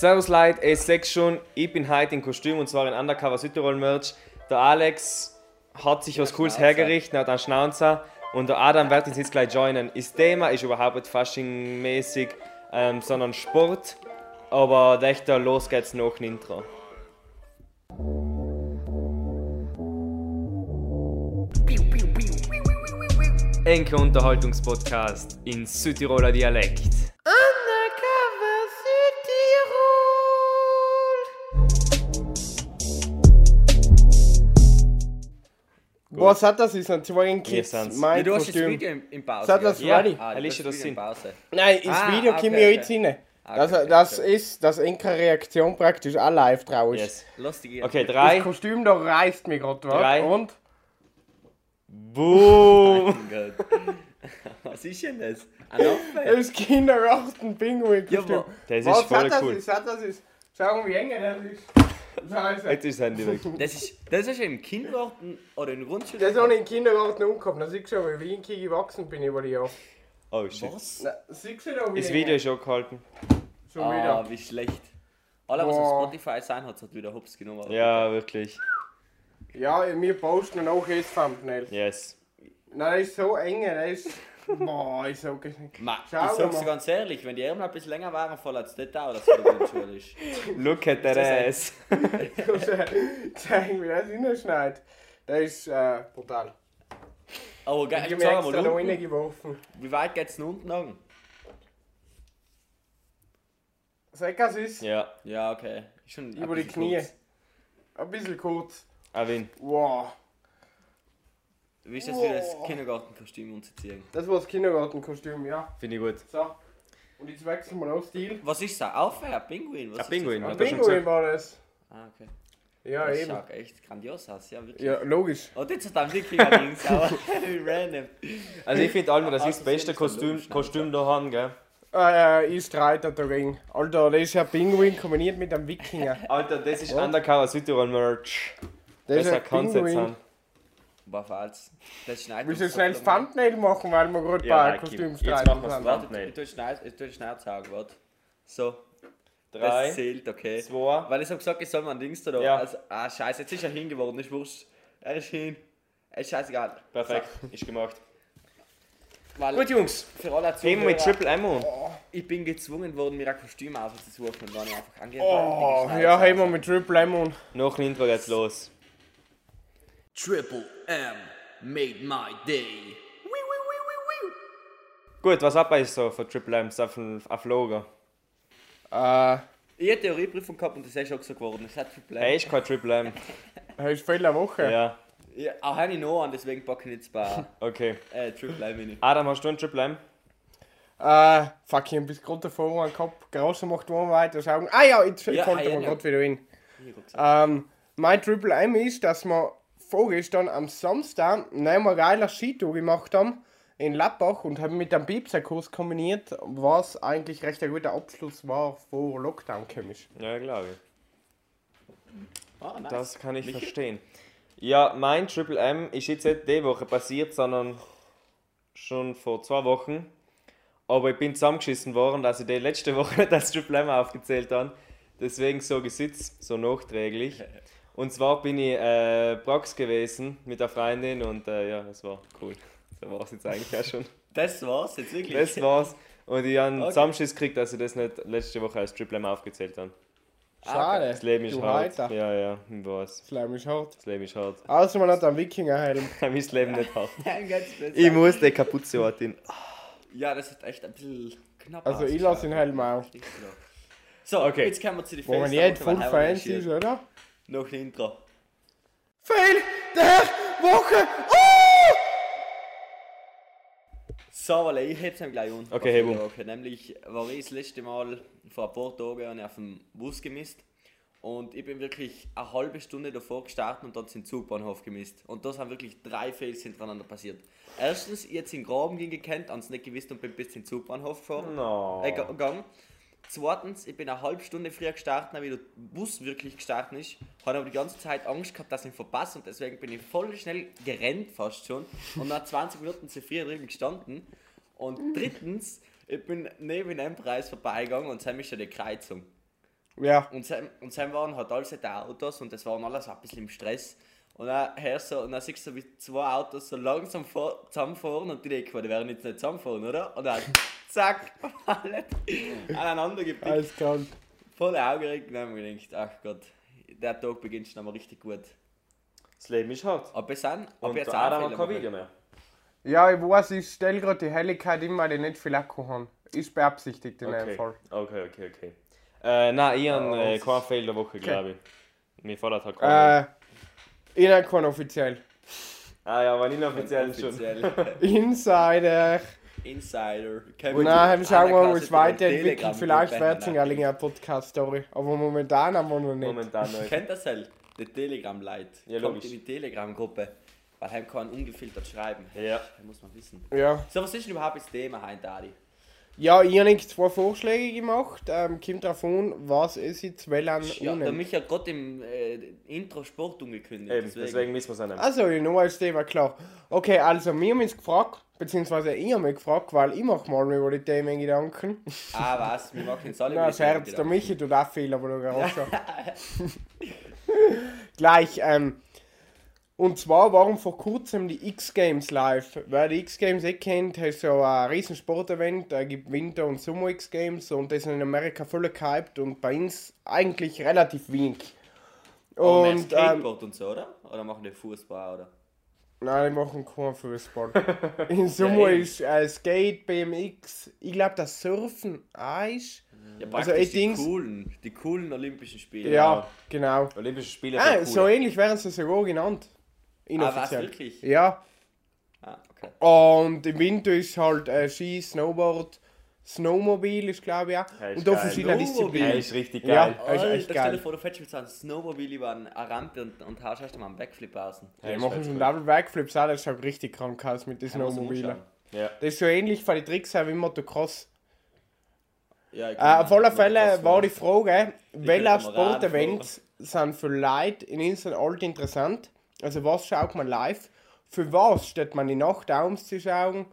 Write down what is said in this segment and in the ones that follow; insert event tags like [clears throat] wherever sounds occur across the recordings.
Servus Leute, ich sag schon, ich bin heute in Kostüm und zwar in Undercover Südtirol Merch. Der Alex hat sich was Cooles hergerichtet, er hat einen Schnauzer und der Adam wird uns jetzt gleich joinen. Das Thema ist überhaupt nicht Fasching-mäßig, ähm, sondern Sport. Aber echt, los geht's nach dem Intro. Enke Unterhaltungspodcast in Südtiroler Dialekt. Was hat das? Ist ein zwei Kids. sind's. Ja, Mein du hast das. Video im, im Pause. Sag das gell? ready. Ah, das hin. Pause. Nein, ins Ah, Video okay, kommen wir okay. jetzt rein. Ah, Das, okay, das okay. ist, dass Enke Reaktion praktisch auch live drauf ist. Yes. Gehen. Okay, Das drei. Kostüm da reißt mich gerade, Drei. Und? Boom! [laughs] [laughs] Was ist denn das? Ein Affe? Das Kindergarten-Pinguin-Kostüm. Ja, Das Was ist voll hat das cool. ist? Hat das ist? Schau mal, wie eng das ist. Scheiße. Jetzt ist das Handy weg. Das ist, das ist im Kindergarten oder in der Grundschule. Das habe ich im Kindergarten umgekommen. Da siehst du schon, wie ich gewachsen bin über die Jahre. Oh shit. Was? Na, Siehst du da, wie Das? Video ist schon gehalten. Schon Ah, wieder. wie schlecht. Alle, was auf Spotify sein hat, hat wieder Hops genommen. Ja, wirklich. Ja, wir posten auch jetzt Thumbnail. Yes. Nein, das ist so eng, das ist... Boah, ist so... ge- Ma, Schau ich sag's dir ganz ehrlich, wenn die Ärmel ein bisschen länger waren, voll als das auch, dass es in der Grundschule ist. [laughs] Look at that ass. Zeigen, wie das reinschneidet. Das ist äh, brutal. Aber Ich geil, ich mir sag extra mal, noch reingeworfen. wie weit geht's denn unten lang? Sag, was ist? Ja, Ja, okay. Schon Über die Knie. kurz. Ein bisschen kurz. Avin. Wow. Wie ist das für das Kindergartenkostüm umzuziehen? Das war das Kindergartenkostüm, ja. Finde ich gut. So. Und jetzt wechseln wir noch Stil. Was ist das? Aufwehr? Ein Pinguin? Was Ein ist Pinguin, Das? hat Ein er schon Pinguin gesagt. war das. Ah, okay. Ja, das eben. schaut echt grandios aus, ja, wirklich. Ja, logisch. Und jetzt hat er einen Wikinger-Dings, aber [laughs] [laughs] random. Also ich finde allem, das Ah, ist das das beste Kostüm, logisch, Kostüm da haben, gell? Äh, äh, ich streite dagegen. Alter, das ist ein Pinguin kombiniert mit einem Wikinger. Alter, das ist Und? Undercover Südtirol Merch. Das ist Besser ein kann es sein. War falsch. Das schneidet Willst du schnell das so- Thumbnail machen, weil wir gerade Ja, bei Aki, Kostüm jetzt streiten machen wir's sind? weiter. Warte, ich tue schnell, sagen, warte. So, Drei, das zählt, okay. zwei. Weil ich hab gesagt, ich soll mal ein Dings da. Ja. Also, ah, scheiße, jetzt ist er hingeworden, ist wurscht. Er ist hin. Ist scheißegal. Perfekt, ist gemacht. So, weil Gut, Jungs. für alle wir mit Zuhörer, Triple M an. ich bin gezwungen worden, mir ein Kostüm auszusuchen und dann einfach angehen. Oh, ja, haben wir mit Triple M Nach dem Intro geht's los. Triple M made my day. Gut, was ab ist so von Triple M? Auf auf dem Logo. Äh, Ich hätte Theorieprüfung gehabt und das ist auch so geworden. Das hat Triple M. ist kein Triple M. hast du viele Woche? Ja, Ja, auch habe ich noch an, deswegen packe ich jetzt bei [laughs] okay. äh, Triple M rein. Adam, hast du einen Triple M? Äh, fuck, ich hab bis gerade davor einen Kopf. Großer macht mal weiter schauen. Ah ja, jetzt Ja, kommt ah, ja, mir ja. gerade wieder hin. Ich hab. Ähm, mein Triple M ist, dass wir vorgestern am Samstag wir geiler Skitour gemacht haben in Lappach und haben mit einem Piepserkurs kombiniert, was eigentlich recht ein guter Abschluss war vor Lockdown chemisch. Ja, glaube ich. Ah, nice. Das kann ich verstehen. Ja, mein Triple M ist jetzt nicht die Woche passiert, sondern schon vor zwei Wochen. Aber ich bin zusammengeschissen worden, dass ich die letzte [laughs] Woche nicht als Triple M aufgezählt habe. Deswegen so gesitzt, so nachträglich. [laughs] Und zwar bin ich äh, Prax gewesen mit der Freundin und äh, ja, das war cool. Das war es jetzt eigentlich auch schon. [laughs] Das war's jetzt wirklich. Das war's. Und ich habe einen Okay. Zusammenschiss gekriegt, dass ich das nicht letzte Woche als Triple M aufgezählt habe. Schade. Das Leben ist du hart. Heiter. Ja, ja, ich weiß. Das Leben ist hart. Das Leben ist hart. Also man hat einen Wikingerhelm. [laughs] mein Leben nicht hart. Nein, [laughs] ganz besser. Ich muss die Kapuze halten. Ja, das hat echt ein bisschen knapp Also ich lasse den Helm auch. So, Okay. jetzt kommen wir zu den Wo man der voll Fans ist, oder? Noch ein Intro. Fail der Woche! Oh! So, weil ich heb's ihm gleich unten. Okay, heb okay. Nämlich war ich das letzte Mal vor ein paar Tagen auf dem Bus gemisst. Und ich bin wirklich eine halbe Stunde davor gestartet und dort zum Zugbahnhof gemisst. Und da sind wirklich drei Fails hintereinander passiert. Erstens, ich jetzt in den Graben ging gekannt, ans nicht gewusst und bin bis zum Zugbahnhof gefahren. No. Äh, ge- gegangen. Zweitens, ich bin eine halbe Stunde früher gestartet, wie der Bus wirklich gestartet ist. Habe aber die ganze Zeit Angst gehabt, dass ich ihn verpasse und deswegen bin ich voll schnell gerannt fast schon und nach 20 Minuten zu früh drüben gestanden. Und drittens, ich bin neben einem Preis vorbeigegangen und es ist schon die Kreuzung. Ja. Und Sam, und Sam waren halt alles die Autos und das waren alles ein bisschen im Stress. Und dann hörst du, und dann siehst du so wie zwei Autos so langsam vor, zusammenfahren und die denken, die werden jetzt nicht zusammenfahren, oder? Und dann [laughs] zack, alle aneinander gepickt. Alles krank. Voll aufgeregt. Und dann habe ich gedacht, ach Gott, der Tag beginnt schon einmal richtig gut. Das Leben ist hart. Aber bis dann, Und ob jetzt auch hat Fehler kein Video mehr. Ja, ich weiß, ich stelle gerade die Helligkeit immer, weil ich nicht viel Akku habe. Ist beabsichtigt in dem Okay, Fall. okay, okay. okay. Äh, nein, ich habe Oh, äh, keinen Fail der Woche, glaube ich. Mir fordert halt keinen. Äh, ich habe keinen offiziell. ah ja, aber inoffiziell schon. Offiziell. [laughs] Insider. Insider. Und dann schauen wir uns weiterentwickeln. Telegram Vielleicht wird es nennen. eine Podcast-Story. Aber momentan haben wir noch nicht. Momentan nicht. Kennt das halt? Die Telegram-Leute. Ja, Kommt logisch. in die Telegram-Gruppe. Weil heim kann ungefiltert schreiben. Ja. Das muss man wissen. Ja. So, was ist denn überhaupt das Thema heute, Adi? Ja, ich habe nicht zwei Vorschläge gemacht. Ähm, kommt drauf an, was es jetzt wollen. Ja, ohne. der mich ja gerade im äh, Intro Sport umgekündigt. Eben, deswegen müssen wir es nehmen. Also, ich noch als Thema klar. Okay, also, wir haben uns gefragt, beziehungsweise ich habe mich gefragt, weil ich mache mal über die Themen Gedanken. Ah, was? Wir machen jetzt alle Na, über das die Themen Herz, der. Michi tut auch viel, aber du auch [laughs] schon. [laughs] Gleich, ähm, und zwar waren vor kurzem die X-Games live. Wer die X-Games eh kennt, ist so ein riesen Sportevent, da gibt Winter- und Sommer-X-Games und das ist in Amerika voll gehypt und bei uns eigentlich relativ wenig. Mehr Und, ähm, Skateboard und so, oder? Oder machen die Fußball, oder? Nein, die machen keinen Fußball. [laughs] Im Sommer eben. ist äh, Skate, BMX, ich glaube das Surfen auch ist. Ja, Also, ich die Dings- coolen, die coolen Olympischen Spiele. Ja, genau. Olympische Spiele Ah, sind so cool. ähnlich werden sie sogar genannt. Ah, was, Inoffiziell. wirklich? ja. Ah, okay. Und im Winter ist halt äh, Ski, Snowboard, Snowmobil ist glaube ich auch. Ja, und da verschiedene Snowmobil. Ja, Disziplinen. ist richtig Ja. geil. Das ist echt stell geil. dir vor, du fährst mit so einem Snowmobil über eine Rampe und, und haust erst mal einen Backflip aus. Ja, ist machen so cool. Double Backflips auch, das schaut richtig krank aus mit den Snowmobilen. Ja. Das ist so ähnlich von den Tricks auch wie Motocross. Ja, ich Äh, auf alle Fälle war die. Frage, welche Sportevents sind für Leute in Instant alt interessant? Also was schaut man live? Für was steht man die Nacht aufzuschauen?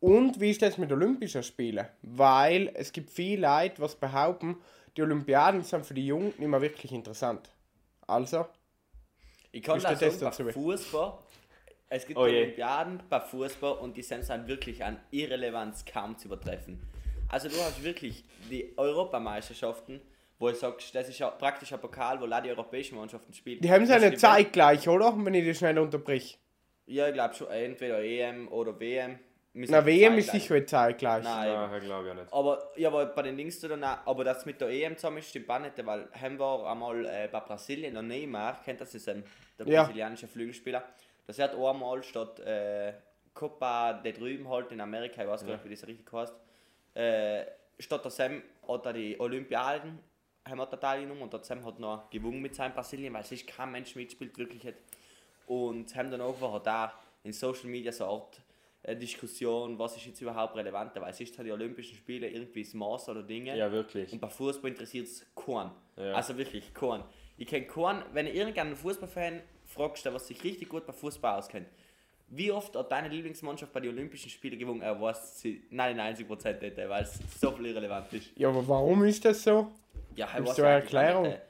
Und wie ist das mit Olympischen Spielen? Weil es gibt viele Leute, was behaupten, die Olympiaden sind für die Jungen nicht mehr wirklich interessant. Also, Ich kann Wie das sagen, das bei dazu? Fußball. Es gibt Oh. Olympiaden bei Fußball und die sind dann wirklich an Irrelevanz kaum zu übertreffen. Also du hast wirklich die Europameisterschaften, wo du sagst, das ist ja praktisch ein Pokal, wo auch die europäischen Mannschaften spielen. die haben Das seine ist die Zeit gleich, oder? Wenn ich das schnell unterbrich. Ja, ich glaube schon, entweder EM oder WM. Na, WM ist sicher eine Zeit gleich. Nein, Ja, glaube ich auch nicht. Aber, ja, aber bei den Dings dann auch, aber das mit der EM zusammen ist, stimmt auch nicht, weil haben wir einmal äh, bei Brasilien, der Neymar, kennt das, ist ein, der Ja. brasilianische Flügelspieler, das hat einmal statt äh, Copa de drüben halt in Amerika, ich weiß gar nicht, wie das richtig heißt, äh, statt der Sam hat er die Olympiaden da teilgenommen und Sam hat noch gewonnen mit seinem Brasilien, weil sich kein Mensch mitspielt, wirklich hat. Und haben dann auch war da in Social Media so eine Art äh, Diskussion, was ist jetzt überhaupt relevant, weil es ist halt die Olympischen Spiele irgendwie das Maß oder Dinge. Ja, wirklich. Und bei Fußball interessiert es keinen. Ja. Also wirklich keinen. Ich kenne keinen, wenn du irgendeinen Fußballfan fragst, der was sich richtig gut bei Fußball auskennt, wie oft hat deine Lieblingsmannschaft bei den Olympischen Spielen gewonnen? Er weiß sie 99% nicht, weil es so viel irrelevant ist. Ja, aber warum ist das so? Ja, ich Gibt's weiß da eine Erklärung? nicht,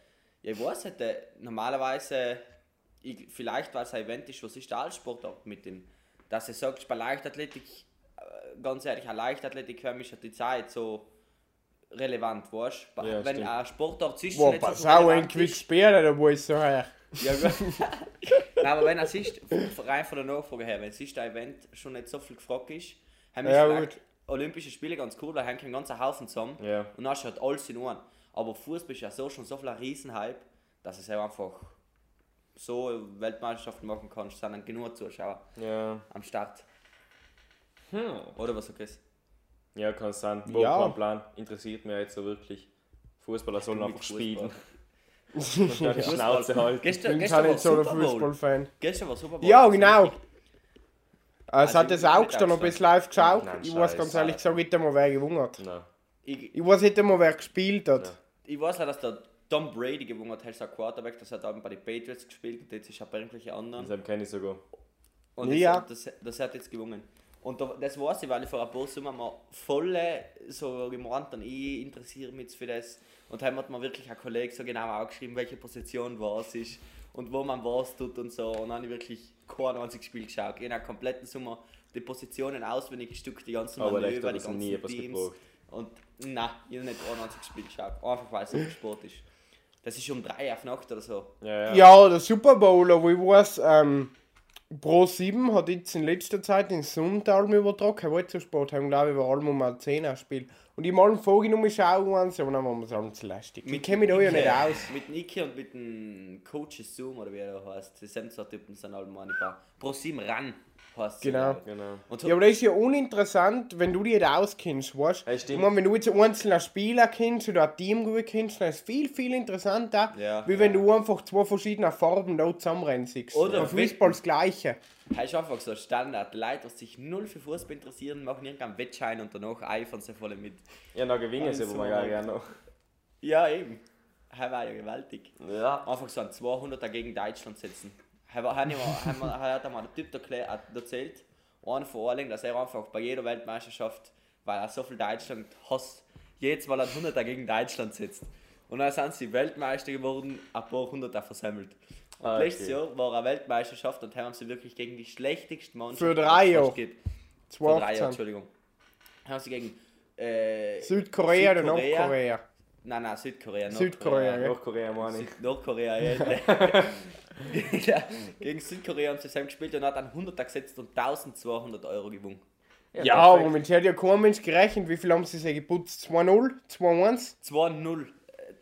Ja, ich weiß nicht, normalerweise, ich, vielleicht weil es ein Event ist, was ist der Allsportart mit dem, dass du sagst, bei Leichtathletik, äh, ganz ehrlich, eine Leichtathletik für mich hat die Zeit so relevant, weißt du? Ja, Wenn stimmt. ein Sportart sich Boah, nicht so pass viel auch ein relevant Quick ist, spielen, da wo ich so her. ja, gut. [laughs] Nein, aber wenn es ist, rein von der Nachfrage her, wenn es ist, ein Event schon nicht so viel gefragt ist, haben wir Ja. Olympische Spiele ganz cool, weil haben einen ganzen Haufen zusammen Ja. und dann hast du halt alles in einem. Aber Fußball ist ja so schon so viel ein Riesenhype, dass es einfach so Weltmeisterschaften machen kannst, sind dann genug Zuschauer Ja. am Start. Hm. Oder was sagst du? Ja, kann sein. Wo Ja. kein Plan. Interessiert mich jetzt so wirklich. Fußballer sollen einfach spielen. Fußball. [laughs] Die Schnauze halten. Gestern, Ich bin gestern war nicht so ein. Fußballfan. Gestern war Super Bowl. Ja, genau. ist richtig- Es Also hat das auch gestern noch bisschen live geschaut. Nein, ich weiß ganz ehrlich gesagt nicht einmal, wer gewonnen hat. Nein. Ich, Ich weiß nicht einmal, wer gespielt hat. Ja. Ich weiß leider, dass der Tom Brady gewonnen hat, als Quarterback, das hat auch bei den Patriots gespielt und jetzt ist er bei irgendwelchen anderen. Das kenne ich sogar. Und Ja. das, das, das hat jetzt gewonnen. Und da, das weiß ich, weil ich vor ein paar Sommer mal voll so gemeint dann, ich interessiere mich jetzt für das. Und dann hat mir wirklich ein Kollege so genau aufgeschrieben, welche Position was ist und wo man was tut und so. Und dann habe ich wirklich kein einziges Spiel geschaut. Habe den kompletten Sommer die Positionen auswendig gestückt, die ganzen Aber echt, Manöver, die nie ganzen etwas Teams. gebraucht. Und nein, ich habe nicht ein einziges Spiel geschaut. Einfach weil es so viel Sport ist. Das ist um drei auf Nacht oder so. Ja, ja. Ja, der Super Bowl, wo ich weiß, ähm, Pro 7 hat jetzt in letzter Zeit den Sonntal übertragen. Kein Waldsport haben, glaube ich, über allem um ein 10er Spiel. Und ich mal vorgenommen schauen, aber dann war mir so zu lästig. Ich kenne mich da ja nicht aus. Mit Niki und mit dem Coach Zoom oder wie er heißt. Die sind zwei Typen, sind alle meine paar. Pro 7 ran heißt Genau. ich. Genau. Und Ja, aber das ist ja uninteressant, wenn du dich nicht auskennst, weißt Ja, Ich meine, wenn du jetzt einen einzelnen Spieler kennst oder ein Team gut kennst, dann ist es viel, viel interessanter, Ja. wie wenn du einfach zwei verschiedene Farben da zusammenrennen siehst. Oder Auf Fußball das Gleiche. Das ist einfach so Standard. Die Leute, die sich null für Fußball interessieren, machen irgendeinen Wettschein und danach eifern sie voll mit. Ja, dann gewinnen sie aber ja gerne noch. Ja, eben. Das war ja gewaltig. Ja. Einfach so ein 200er gegen Deutschland setzen. Er war- hat einmal- der Typ erklärt, erzählt, einer von Orling, dass er einfach bei jeder Weltmeisterschaft, weil er so viel Deutschland hasst, jedes Mal ein 100er gegen Deutschland setzt. Und dann sind sie Weltmeister geworden, ein paar Hunderter versammelt. Und okay. letztes Jahr war eine Weltmeisterschaft und haben sie wirklich gegen die schlechteste Mannschaft. Für die es drei Jahre. gibt. Vor drei Jahren, 2018. Entschuldigung. Haben sie gegen äh, Südkorea oder Südkorea? Nordkorea? Nein, nein, Südkorea. Südkorea, ja. Nordkorea meine ich. Nordkorea, ja. [laughs] ja. Gegen Südkorea haben sie zusammen gespielt und hat einen 100er gesetzt und 1200 Euro gewonnen. Ja, aber mit hat ja kein Mensch gerechnet. Wie viel haben sie sich geputzt? 2-0? 2-1? 2-0. Äh,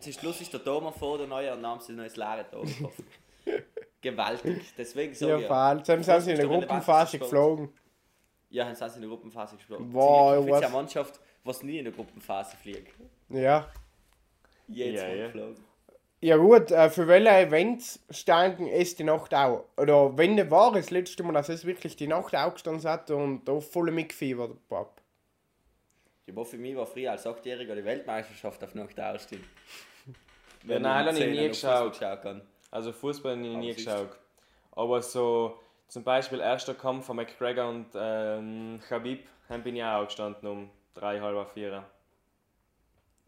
Zum Schluss ist der Thomas vor der Neue und dann haben sie ein neues Lare da gekauft. Gewaltig. Deswegen sage Ja, ich vor allem. Dann sind sie in der ist Gruppenphase geflogen. Ja, dann sind sie in der Gruppenphase gespielt. Wow, sind was- eine Mannschaft, was nie in der Gruppenphase fliegt. Ja. Jedes Ja, Mal ja. geflogen. Ja gut, äh, für welche Events standen es die Nacht auch? Oder wenn der war das letzte Mal, dass es wirklich die Nacht auch gestanden hat und da voll mitgefiebert hab. Ja, aber für mich war früher als 8-Jähriger die Weltmeisterschaft auf Nacht ausstehen. Ja, nein, habe ich nie geschaut. Schauen kann. Also Fußball habe ich nie Aber geschaut. Aber so zum Beispiel erster Kampf von McGregor und ähm, Khabib, dann bin ich auch gestanden um drei, halb vier.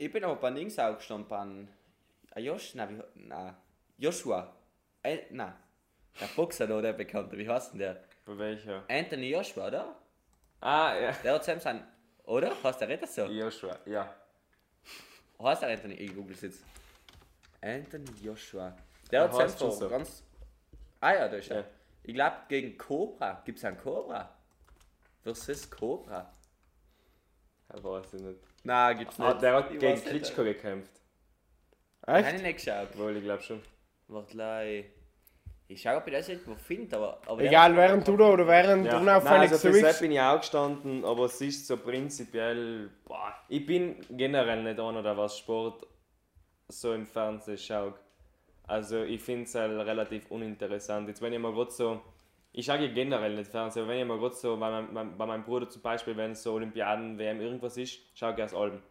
Ich bin aber bei Dings auch gestanden, bei ah, Josh, nein, wie, nein, Joshua. Äh, nein, der Boxer da, der Bekannte, wie heißt denn der? Bei welcher? Anthony Joshua, oder? Ah, ja. Der hat zusammen sein, oder? Heißt der Retter so? Joshua, ja. Heißt der Anthony? Ich google es jetzt. Anthony Joshua. Der hat vor so. ganz. Ah ja, da ist er. Ja. Ich glaube, gegen Cobra. Gibt es einen Cobra? Versus Cobra? Ich weiß ich nicht. Nein, gibt's nicht. Ah, der hat Ich gegen weiß nicht. Klitschko gekämpft. Habe Echt? ich nicht geschaut. Wohl, ich glaube schon. Warte, lei. Ich schaue, ob ich das irgendwo finde, aber. aber Egal, während du da oder während Ja. du Nein, unauffällig also zurück. bin ich auch gestanden, aber es ist so prinzipiell. Boah, ich bin generell nicht einer, der was Sport so im Fernsehen schaut. Also ich finde es halt relativ uninteressant. Jetzt wenn ich mal gerade so. Ich schaue ja generell nicht Fernsehen, aber wenn ich mal gerade so bei, meinem- mein, bei meinem Bruder zum Beispiel, wenn so Olympiaden, WM irgendwas ist, schaue ich erst Alben.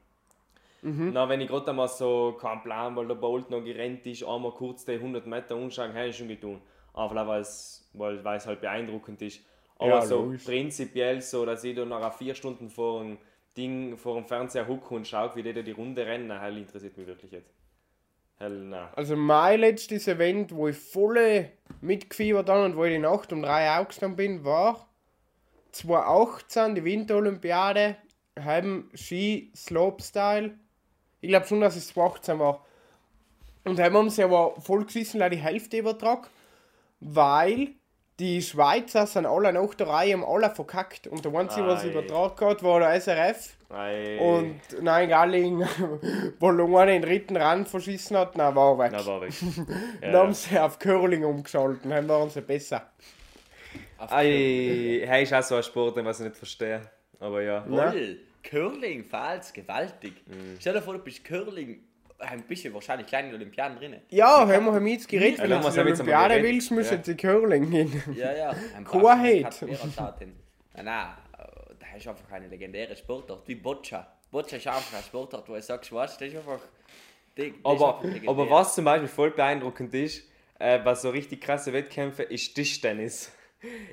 Na, wenn ich gerade einmal so keinen Plan, weil der Bolt noch gerannt ist, einmal kurz die 100 Meter umschauen, habe ich schon getan. Einfach weil es, weil, weil es halt beeindruckend ist. Aber Ja, so logisch. prinzipiell so, dass ich da nach vier Stunden vor dem Ding, vor dem Fernseher hucke und schaue, wie da die Runde rennen, hell interessiert mich wirklich nicht. Hell, nein. Also mein letztes Event, wo ich voll mitgefiebert habe und wo ich die Nacht um drei aufgestanden bin, war 2018, die Winterolympiade, haben Ski Slopestyle. Ich glaube schon, dass es 2018 war. Und haben sie aber voll geschissen, leider die Hälfte übertragen, weil die Schweizer sind alle nach der Reihe haben alle verkackt. Und der einzige, was übertragen hat, war der SRF. Ei. Und nein, Galling, [laughs] wo Lungane den dritten Rand verschissen hat, nein, war weg. Na, war weg. [laughs] Dann haben sie auf Curling umgeschalten, dann waren sie besser. Ei, hey, ist auch so ein Sport, den was ich nicht verstehe. Aber ja. Woll, Curling, falls, gewaltig. Mhm. Stell dir vor, du bist Curling, ein bisschen wahrscheinlich kleine Olympiaden drin. Ja, haben wir haben jetzt geredet, Ja, wenn du zur Olympiade willst, müssen Ja. sie Curling hin. Ja, ja. [laughs] Katzmeerstaaten. Nein, nein, ist einfach eine legendäre Sportart, wie Boccia. Boccia ist einfach eine Sportart, wo ich sagst, was, das ist einfach... das ist Aber, einfach aber was zum Beispiel voll beeindruckend ist, äh, was so richtig krasse Wettkämpfe ist Tischtennis. [laughs]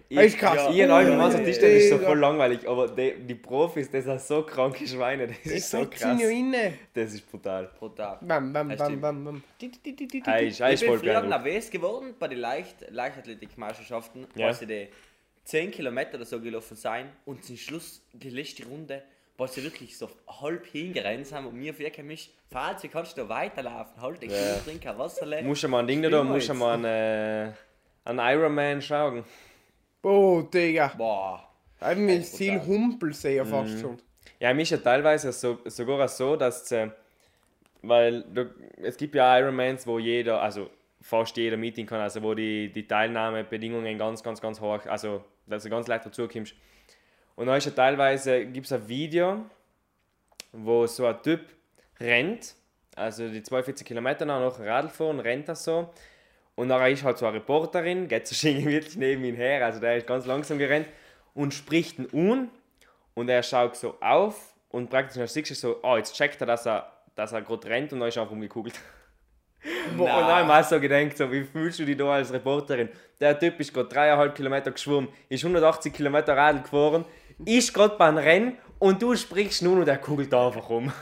Ich, Das ist krass. Ich und allem Ja, so Tischtennis ist so voll langweilig, aber die, die Profis, das sind so kranke Schweine, das Das ist so krass. ja inne. Das ist brutal. Brutal. Bam, bam, bam, bam, bam. Ich bin früher nervös geworden bei den Leicht Leichtathletikmeisterschaften, Ja. weil sie die 10 Kilometer oder so gelaufen sein und zum Schluss die letzte Runde, weil sie wirklich so halb hingerannt sind und mir für mich, falls wie kannst du weiterlaufen, halt dich, Ja. trink ein Wasserle. Musst du mal ein Ding da, wir musst du mal einen, äh, einen Ironman schauen. Oh, Digga. Boah. Haben ist Ziel brutal. Humpelsee Mhm. fast schon. Ja, mich ja teilweise so, sogar so, dass äh, weil du, es gibt ja Ironmans, wo jeder, also fast jeder Meeting kann, also wo die, die Teilnahmebedingungen ganz, ganz, ganz hoch, also dass du ganz leicht dazu kommst. Und dann ist ja teilweise, gibt es ein Video, wo so ein Typ rennt, also die 42 Kilometer noch Radl fahren, rennt das so. Und dann ist halt so eine Reporterin, geht so [laughs] wirklich neben ihn her, also der ist ganz langsam gerannt und spricht ihn an und er schaut so auf und praktisch dann siehst du so, oh, jetzt checkt er, dass er, dass er gerade rennt und dann ist er einfach umgekugelt. [laughs] Und dann habe ich mir auch so gedacht, so, wie fühlst du dich da als Reporterin? Der Typ ist gerade dreieinhalb Kilometer geschwommen, ist 180 Kilometer Radl gefahren, ist gerade beim Rennen und du sprichst nun und er kugelt einfach um.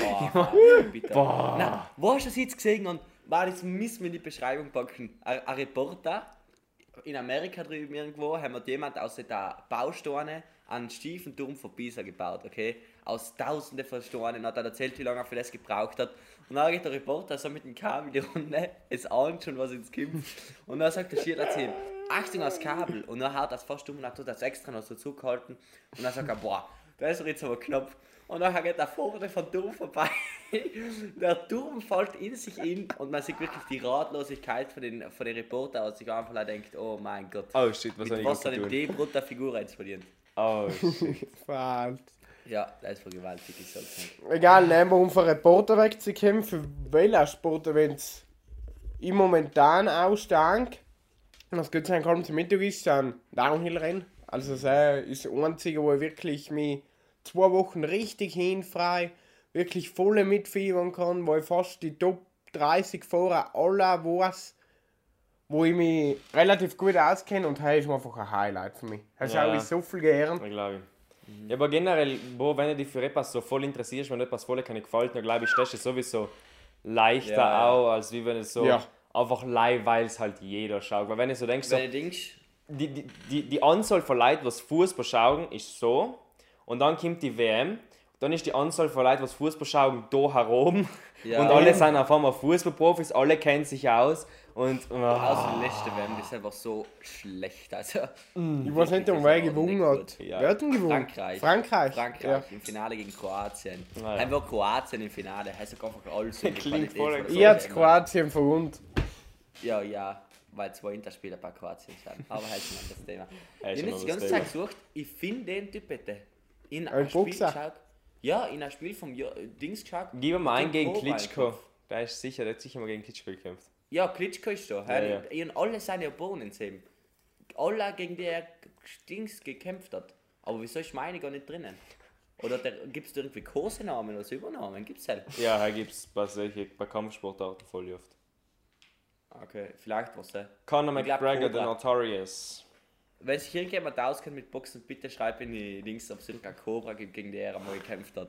Boah, bitte. Boah. Na, wo hast du das jetzt gesehen? Und war das müssen wir in die Beschreibung packen. Ein, ein Reporter in Amerika drüben irgendwo haben wir jemand aus der Bausteine einen stiefen Turm von Pisa gebaut, okay? Aus tausende von Steinen hat er erzählt, wie lange er für das gebraucht hat. Und dann geht der Reporter so mit dem Kabel die Runde, es ahnt schon, was ins kommt. Und dann sagt der Schieler zu ihm, Achtung aufs Kabel. Und dann haut das fast um und hat das extra noch so zugehalten. Und dann sagt er, boah, da ist er jetzt aber knapp. Und dann geht er vorne vom Turm vorbei. [laughs] Der Turm fällt in sich in und man sieht wirklich die Ratlosigkeit von den, von den Reportern, als sich einfach denkt, oh mein Gott, Oh shit, was mit soll ich was hat tun? die brutte Figur jetzt verdient? Oh shit. [laughs] Verdammt. Ja, das ist vergewaltigt, ich sag's nicht. Egal, nehmen wir um von Reporter wegzukämpfen, welcher Sport, wenn es im momentan aussteigt, und das geht sein kaum zum Mittag ist, sind Downhill-Rennen. Also das ist das Einzige, wo ich wirklich mich zwei Wochen richtig hinfrei, wirklich voll mitfiebern kann, wo ich fast die Top 30 Fahrer aller weiß, wo ich mich relativ gut auskenne und das ist einfach ein Highlight für mich. Das Ja. habe ich so viel gern. Ja, glaube ich. Ja, aber generell, wo, wenn du dich für etwas so voll interessierst, wenn etwas voll keine gefällt, dann glaube ich, das ist sowieso leichter Ja, ja. auch, als wie wenn es so Ja. einfach live, weil es halt jeder schaut. Weil wenn du so denkst, so, denkst, die, die, die, die Anzahl von Leuten, was Fußball schauen, ist so. Und dann kommt die WM. Dann ist die Anzahl von Leuten, was Fußball schauen, da herum. Ja. Und alle sind auf einmal Fußballprofis, alle kennen sich aus. Und oh, die letzte WM, ist einfach so schlecht. Also, Ich weiß nicht, wer gewonnen hat. Ja. Wer hat denn gewonnen? Frankreich. Frankreich. Frankreich im Finale gegen Kroatien. Ah, ja. Einfach Kroatien im Finale, heißt einfach alles Klingt Qualität voll Ja. Ich WM. Kroatien verwundt. Ja, ja, weil zwei Interspieler bei Kroatien sind. Aber halt ein anderes Thema. [laughs] Ja, Ich habe jetzt die ganze Thema. Zeit gesucht, ich finde den Typ bitte. In Ein ein Spiel Boxer? geschaut. Ja, in ein Spiel vom jo Dings geschaut. Gib mal ein Den gegen Klitschko. Der ist sicher, der hat sicher mal gegen Klitschko gekämpft. Ja, Klitschko ist da. Ja, ja. Habe alle seine Opponents eben. Alle, gegen die er Dings gekämpft hat. Aber wieso ist meine gar nicht drinnen? Oder gibt es da irgendwie Kosenamen oder so Übernamen? Gibt's halt. Ja, da gibt es bei, solche, bei Kampfsportarten voll oft. Okay, vielleicht was. Äh. Conor McGregor, the. Notorious. Wenn sich irgendjemand auskennt mit Boxen, bitte schreibt in die Links, ob es irgendein Cobra gibt, gegen die er einmal gekämpft hat.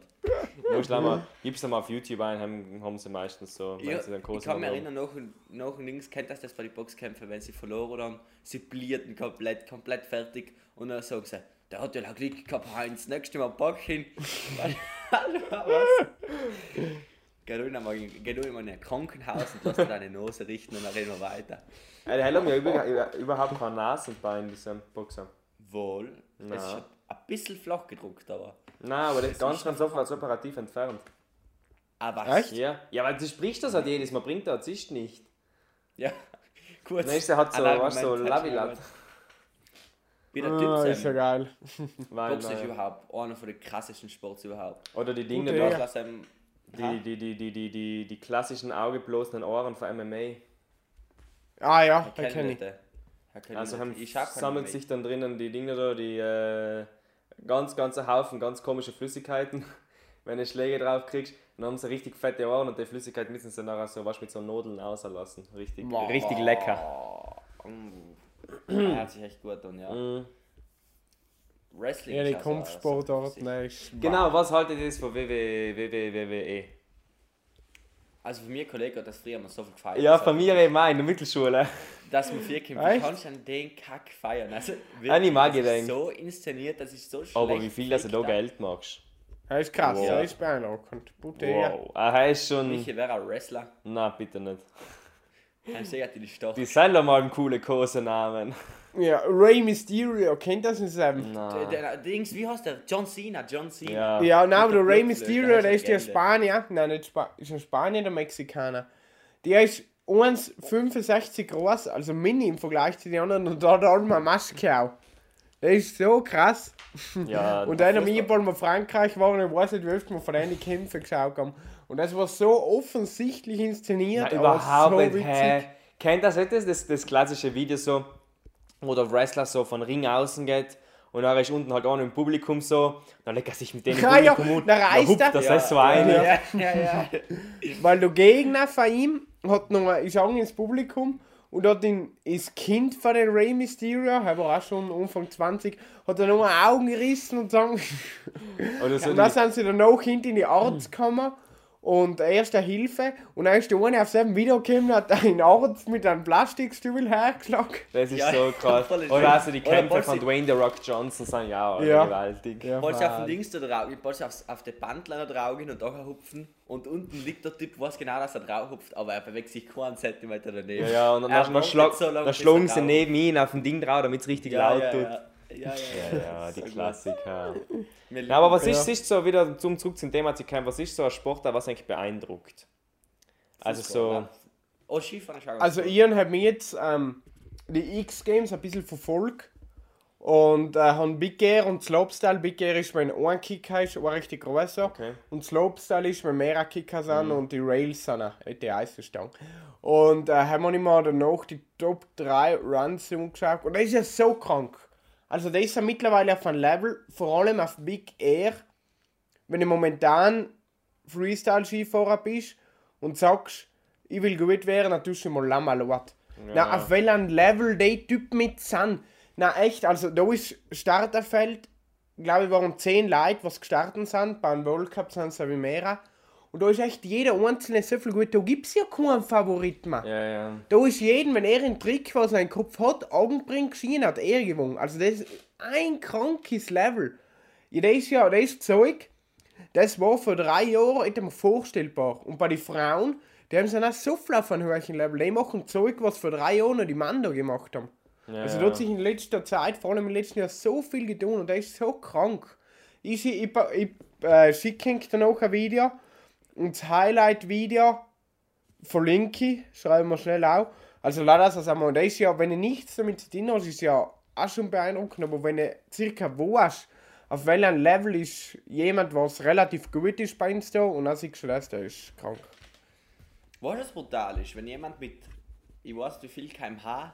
Musst du mal, gib's mal auf YouTube ein, haben, haben sie meistens so, Ja, sie dann ich kann mich erinnern, nach und links kennt das das bei den Boxkämpfen, wenn sie verloren haben, sie blierten komplett, komplett fertig und dann sagen sie, der hat ja noch Glück gehabt, Heinz, nächstes Mal pack ihn. [laughs] Was? Geh du in ein- geh du in ein Krankenhaus und lass dir deine Nase richten und dann reden wir weiter. Äh, der hat ja über, über, überhaupt kein Nasenbein, dieser Boxer. Wohl, Na. es ist schon ein bisschen flach gedruckt, aber. Nein, aber der ist ganz, ganz oft als operativ entfernt. Aber was? Echt? Ja, ja, aber du sprichst das halt jedes Mal, bringt der Artist nicht. Ja, [laughs] kurz. Der nächste hat so, weißt du, so Lavilat. Wie der Ah, Typ ist ja geil. Weil, Boxen ist überhaupt einer von den krassesten Sports überhaupt. Oder die Dinge Gute die, die, die, die, die, die, die klassischen augebloßenen Ohren von MMA. Ah ja, Herr den kenne ich. Herr Kellnette. Also haben, ich sammelt sich dann drinnen die Dinge da, die äh, ganz, ganze Haufen ganz komische Flüssigkeiten. [laughs] Wenn du Schläge drauf kriegst, dann haben sie richtig fette Ohren und die Flüssigkeit müssen sie nachher so was mit so Nudeln auslassen. Richtig, Boah. richtig lecker. Mm. [clears throat] Er hat sich echt gut an, ja. Mhm. Wrestling Ja, die ist also-. Genau, was haltet ihr das von WWE, WWE? Also für mich, Kollege, hat das früher immer so viel gefeiert. Ja, von mir eben auch in der Mittelschule. Dass man vier kämpft, Echt? kannst du an den Kack feiern. Also, Ah, ich mag das ihn ist so inszeniert, das ist so schlecht. Aber wie viel dass du da. Geld machst? Das ist krass, Wow. das ist beeindruckend. Idee. Wow. Ah, er ist schon. Michi wäre ein Wrestler. Na, bitte nicht. Dann seht ihr die Stoch. Die sind doch mal einen coolen Kosenamen. Ja, Rey Mysterio, kennt das nicht eben? Der, der, Dings, wie heißt der? John Cena, John Cena. Ja. Ja, nein, aber der der Blutflöte, Mysterio, der ist der Legende. Spanier. Nein, nicht Spanier. Ist ein Spanier oder Mexikaner? Der ist 1,65 groß, also mini im Vergleich zu den anderen und da hat er auch eine Maske auch. Der ist so krass. Ja, [laughs] Und dann haben wir, weil wir Frankreich waren, ich weiß nicht, wie oft wir von denen die Kämpfe geschaut haben. Und das war so offensichtlich inszeniert, aber überhaupt so nicht. witzig. Hä? Kennt das nicht das, das, das klassische Video so, wo der Wrestler so von Ring außen geht und dann ist unten halt auch noch im Publikum so, dann legt er sich mit denen Ah [laughs] ja, Publikum dann reißt er. das Ja, ist so eine. Ja, ja, ja. [laughs] Weil der Gegner von ihm hat noch mal, ist auch ins Publikum und hat ihn, das Kind von den Rey Mysterio, er war auch schon Anfang 20, hat er noch mal Augen gerissen und sagen, Oder so und dann sind sie dann noch hinten in die Arztkammer und erste Hilfe und dann ist der eine auf selben Video gekommen, hat [laughs] einen Arzt mit einem Plastikstuhl hergeschlagen. das ist Ja, so krass. Oder also die Kämpfe von Dwayne The Rock Johnson sind ja auch Ja. gewaltig. Ja. Bald auf den Dings da drauf, bald aufs, auf den Bandler drauf gehen und da hupfen und unten liegt der Typ, weiß genau, dass er drauf hupft, aber er bewegt sich keinen Zentimeter daneben. Ja, ja, und dann, Er dann, dann, so dann er schlagen sie neben ihn auf den Ding drauf, damit es richtig ja, laut ja, tut. Ja. Ja, ja, Ja, [laughs] die. Klassiker. Ja, aber was ist, ist so wieder zum Zug zum Thema zu kommen, was ist so ein Sportler, was eigentlich beeindruckt? Also so, Oh, Skifahren. Also Ian hat mir jetzt ähm, die X-Games ein bisschen verfolgt und äh, haben Big Air und Slopestyle. Big Air ist, wenn ein Kicker ist, war richtig größer. Okay. Und Slopestyle ist, wenn mehrere Kicker sind und die Rails sind, äh, die Eisenstange. Und äh, haben wir mal danach die Top 3 Runs angeschaut und das ist ja so krank. Also das ist ja mittlerweile auf einem Level, vor allem auf Big Air, wenn du momentan Freestyle-Skifahrer bist und sagst, ich will gut werden, dann tust du mal Lama Lot. Na, auf welchem Level die Typen mit sind. Na echt, also da ist Starterfeld, glaube ich, waren 10 Leute, was gestartet sind. Beim World Cup sind es wie mehr. Und da ist echt jeder Einzelne so viel gut. Da gibt es ja keinen Favoriten mehr. ja, ja. Da ist jeden, wenn er einen Trick, was er den Kopf hat, Augen bringt, gesehen hat, er gewonnen. Also das ist ein krankes Level. Ja, das ist ja, das Zeug, das war vor drei Jahren nicht einmal vorstellbar. Und bei den Frauen, die haben dann auch so viel auf einem hohen Level. Die machen Zeug, was vor drei Jahren noch die Männer gemacht haben. ja Also da hat sich in letzter Zeit, vor allem im letzten Jahr, so viel getan und das ist so krank. Ich, ich, ich, ich äh, schicke auch ein Video das Highlight-Video verlinke ich, schreiben wir schnell auf. Also leider das einmal, und das ist ja, wenn ihr nichts damit zu tun hast, ist ja auch schon beeindruckend, aber wenn ihr circa weißt, auf welchem Level ist jemand, was relativ gut ist bei uns da und dann siehst du das, das ist krank. Was das brutal ist, wenn jemand mit, ich weiß nicht wie viel kmh,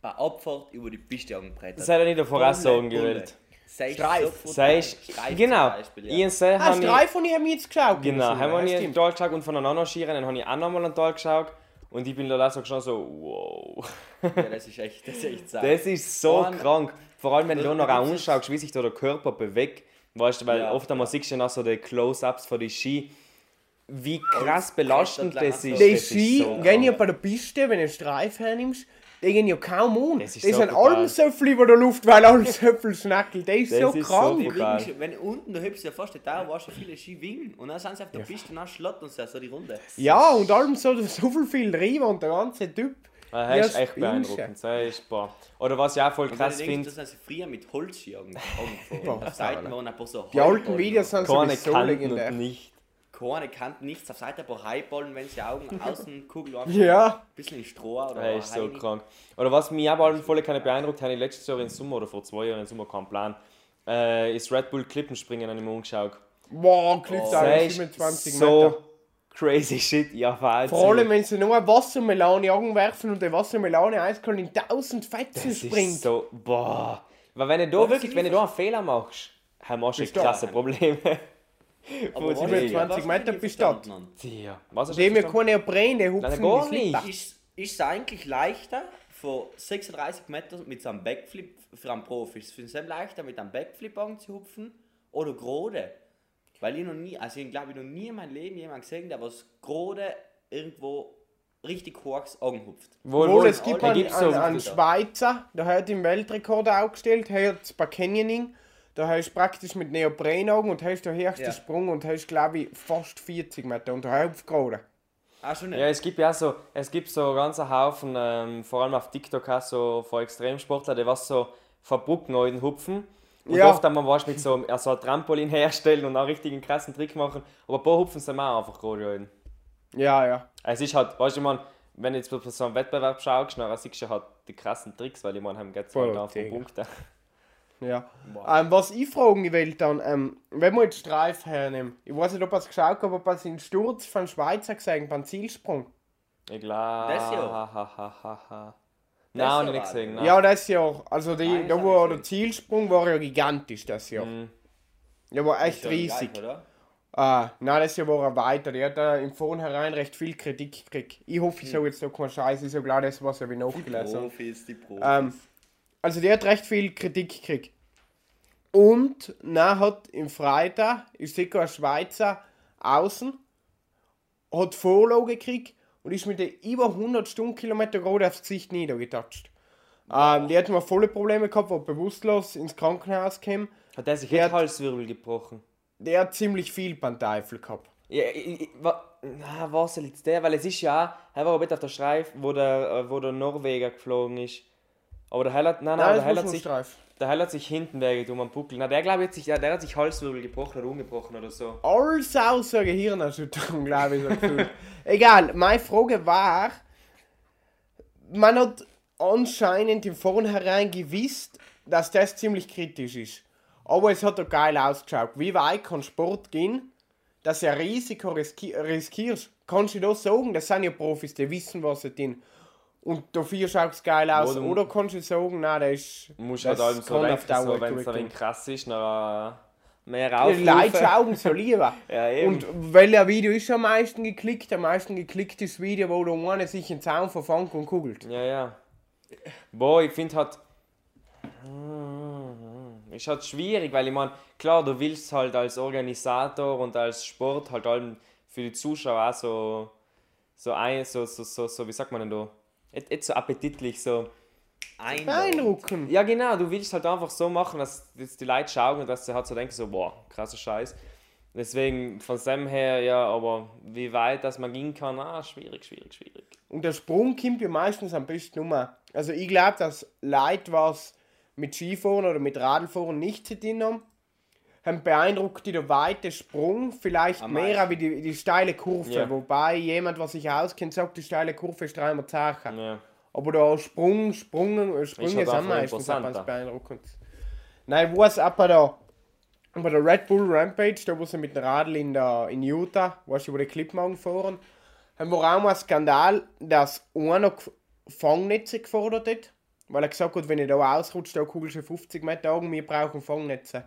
bei Abfahrt über die Piste angebreitet. Das hat er nicht eine Voraussagen gewählt. Sei Streif. Sei ich, Streif genau, zum Beispiel, ja. Ian Sell Ah, haben drei von ihr haben jetzt geschaut. Genau, haben wir stimmt. Tor geschaut und von einem anderen Skirennen habe ich auch nochmal einen Tor geschaut und ich bin da so schon so, wow. ja, das ist echt, das ist echt. [laughs] Das ist so Mann. krank. Vor allem, wenn du da noch anschaust, wie sich da der Körper bewegt. Weißt du, weil Ja, oft einmal ja. siehst du ja noch so die Close-Ups von den Ski. Wie krass belastend das ist. Die Ski so gehen ja krank. bei der Piste, wenn du einen Streif hernimmst, die gehen ja kaum an. Das ist die so sind so viel über der Luft, weil alles so viel schnackelt. Das ist Das so ist so krank. Brutal. Wingen, wenn unten, da hebst du ja fast die Dauer, warst du viele Ski wingen und dann sind sie auf der Piste und dann schlottern sie so die Runde. ja, und allem so, so viel viel Reiber und der ganze Typ. Ah, Ja, Das ist echt beeindruckend. Das ist, boah. Oder was ich auch voll krass finde, das sind sie früher mit angefahren. [laughs] Boah, Auf Seiten waren ein paar so Die alten Videos sind sowieso Kanten legendär. und nicht. Keine Kanten, nichts. Auf Seite ein paar Highballen, wenn sie Augen [laughs] Außenkugel einfach Ja. ein bisschen in Stroh oder Das ist so krank. Oder was mich auch allem voll keine beeindruckt hat, ich letztes Jahr im Sommer oder vor zwei Jahren im Sommer keinen Plan, äh, ist Red Bull Klippenspringen an ihm angeschaut. Boah, Cliff Oh. da Das ist 27 so Meter. crazy shit, ja, Wahnsinn. Vor allem, wenn sie nur eine Wassermelone anwerfen und die Wassermelone eiskalt in 1000 Fetzen das springt. ist so, boah. Weil wenn du da wirklich, wenn du da einen Fehler machst, haben wir schon du krasse? Probleme. 20 ich Meter habe, Tja, was hast haben ja verstanden? keine die hupfen gar nicht. Ist, ist es eigentlich leichter von 36 Metern mit so einem Backflip für einen Profi. Ist es leichter mit einem Backflip anzuhupfen oder gerade? Weil ich noch nie, also ich glaube, ich noch nie in meinem Leben jemand gesehen, der was gerade irgendwo richtig hoch anhupft. Wohl, Wohl, es gibt einen, einen, einen Schweizer, der hat den Weltrekord aufgestellt, hat bei Canyoning, da hast du praktisch mit Neoprenaugen und hast den höchsten Ja. Sprung und hast, glaube ich, fast 40 Meter und gerade. Ah, schon nicht? Ja, es gibt ja so, es gibt so ganz einen Haufen, ähm, vor allem auf TikTok auch so von Extremsportler, die was so von Brücken hupfen. Und Ja. oft einmal was mit so, also ein Trampolin [laughs] herstellen und einen richtigen krassen Trick machen. Aber ein paar hupfen sie auch einfach gerade. Ja, ja. Es ist halt, weißt du, man, wenn du jetzt bei so einem Wettbewerb schaust, dann siehst du halt die krassen Tricks, weil ich meine, haben jetzt Voll, halt auf den. Punkt. Ja. Ähm, was ich fragen will dann, ähm, wenn wir jetzt Streif hernehmen, ich weiß nicht, ob er es geschaut hat, aber was den Sturz von Schweizer gesehen beim Zielsprung. Ich glaube. Das Jahr? Ha, ha, ha, ha, ha. Das Nein, habe ich nicht gesehen. das. Nein. Ja, das Jahr. Also die, Nein, da wo ich der. Zielsprung war ja gigantisch das Jahr. Mhm. Ja, war echt riesig. gleich, oder? Ah, nein, das Jahr war er weiter. Der hat da im Vornherein recht viel Kritik gekriegt. Ich hoffe, ich sage jetzt noch keinen Scheiß, ist ja klar, das was ich nachgelesen habe. Profis, die Profis. Ähm, also der hat recht viel Kritik gekriegt. Und dann hat im Freitag, ist sicher ein Schweizer außen, hat Vorlage gekriegt und ist mit den über 100 Stundenkilometer gerade aufs Gesicht niedergetatscht. Ähm, die hat mal volle Probleme gehabt, war bewusstlos ins Krankenhaus kam. Hat der sich Der Halswirbel gebrochen? Der hat ziemlich viel Panteifel gehabt. Ja, ich, ich, wa, na, was jetzt der? Weil es ist ja, er war bitte auf der Streif, wo der, äh, wo der Norweger geflogen ist. Aber der Heil hat, nein, nein, Nein, der nur sich, Streif. der hat sich hinten wehgetan am Buckel. Na, der glaube ich, hat sich, der, der hat sich Halswirbel gebrochen oder umgebrochen oder so. Alles außer Gehirnerschütterung, glaube ich, so. [laughs] Egal, meine Frage war, man hat anscheinend im Vornherein gewusst, dass das ziemlich kritisch ist. Aber es hat doch geil ausgeschaut. Wie weit kann Sport gehen, dass ein Risiko riski riskierst? Kannst du das sagen? Das sind ja Profis, die wissen, was sie tun. Und dafür schaut es geil aus. Du- Oder kannst du sagen, nein, das ist. Musst das halt allem so auf Dauer so, wenn es ein krass ist, dann mehr Die aufrufen. Leute schauen so lieber. [laughs] Ja, eben. Und welcher Video ist am meisten geklickt? Am meisten geklickt ist das Video, wo der eine sich in den Zaun verfangt und kugelt. Ja, ja. Boah, ich finde halt. Mm, Ist halt schwierig, weil ich meine, klar, du willst halt als Organisator und als Sport halt allem für die Zuschauer auch so, so ein, so, so, so, so, wie sagt man denn da? Nicht, nicht so appetitlich, so. Beeindruckend. Ja, genau, du willst halt einfach so machen, dass jetzt die Leute schauen und dass sie halt so denken, so, boah, krasser Scheiß. Deswegen, von dem her, ja, aber wie weit das man gehen kann, ah, schwierig, schwierig, schwierig. Und der Sprung kommt ja meistens am besten um. Also ich glaube, dass Leute, was mit Skifahren oder mit Radfahren nicht zu tun haben, haben beeindruckt die der weite Sprung vielleicht Am mehr meisten. wie die, die steile Kurve. Ja. Wobei jemand, was sich auskennt, sagt, die steile Kurve ist dreimal zacher. Ja. Aber der Sprung, Sprung, Sprünge halt sind einfach meistens auch ganz imposanter. beeindruckend. Nein, wo es auch bei der, bei der Red Bull Rampage, da wo sie mit dem Radl in, der, in Utah, weißt du, wo die Klippmagen fahren, haben wir auch mal einen Skandal, dass einer Fangnetze gefordert hat, weil er gesagt hat, wenn ich da ausrutsche, da kugelst du 50 Meter Augen, wir brauchen Fangnetze.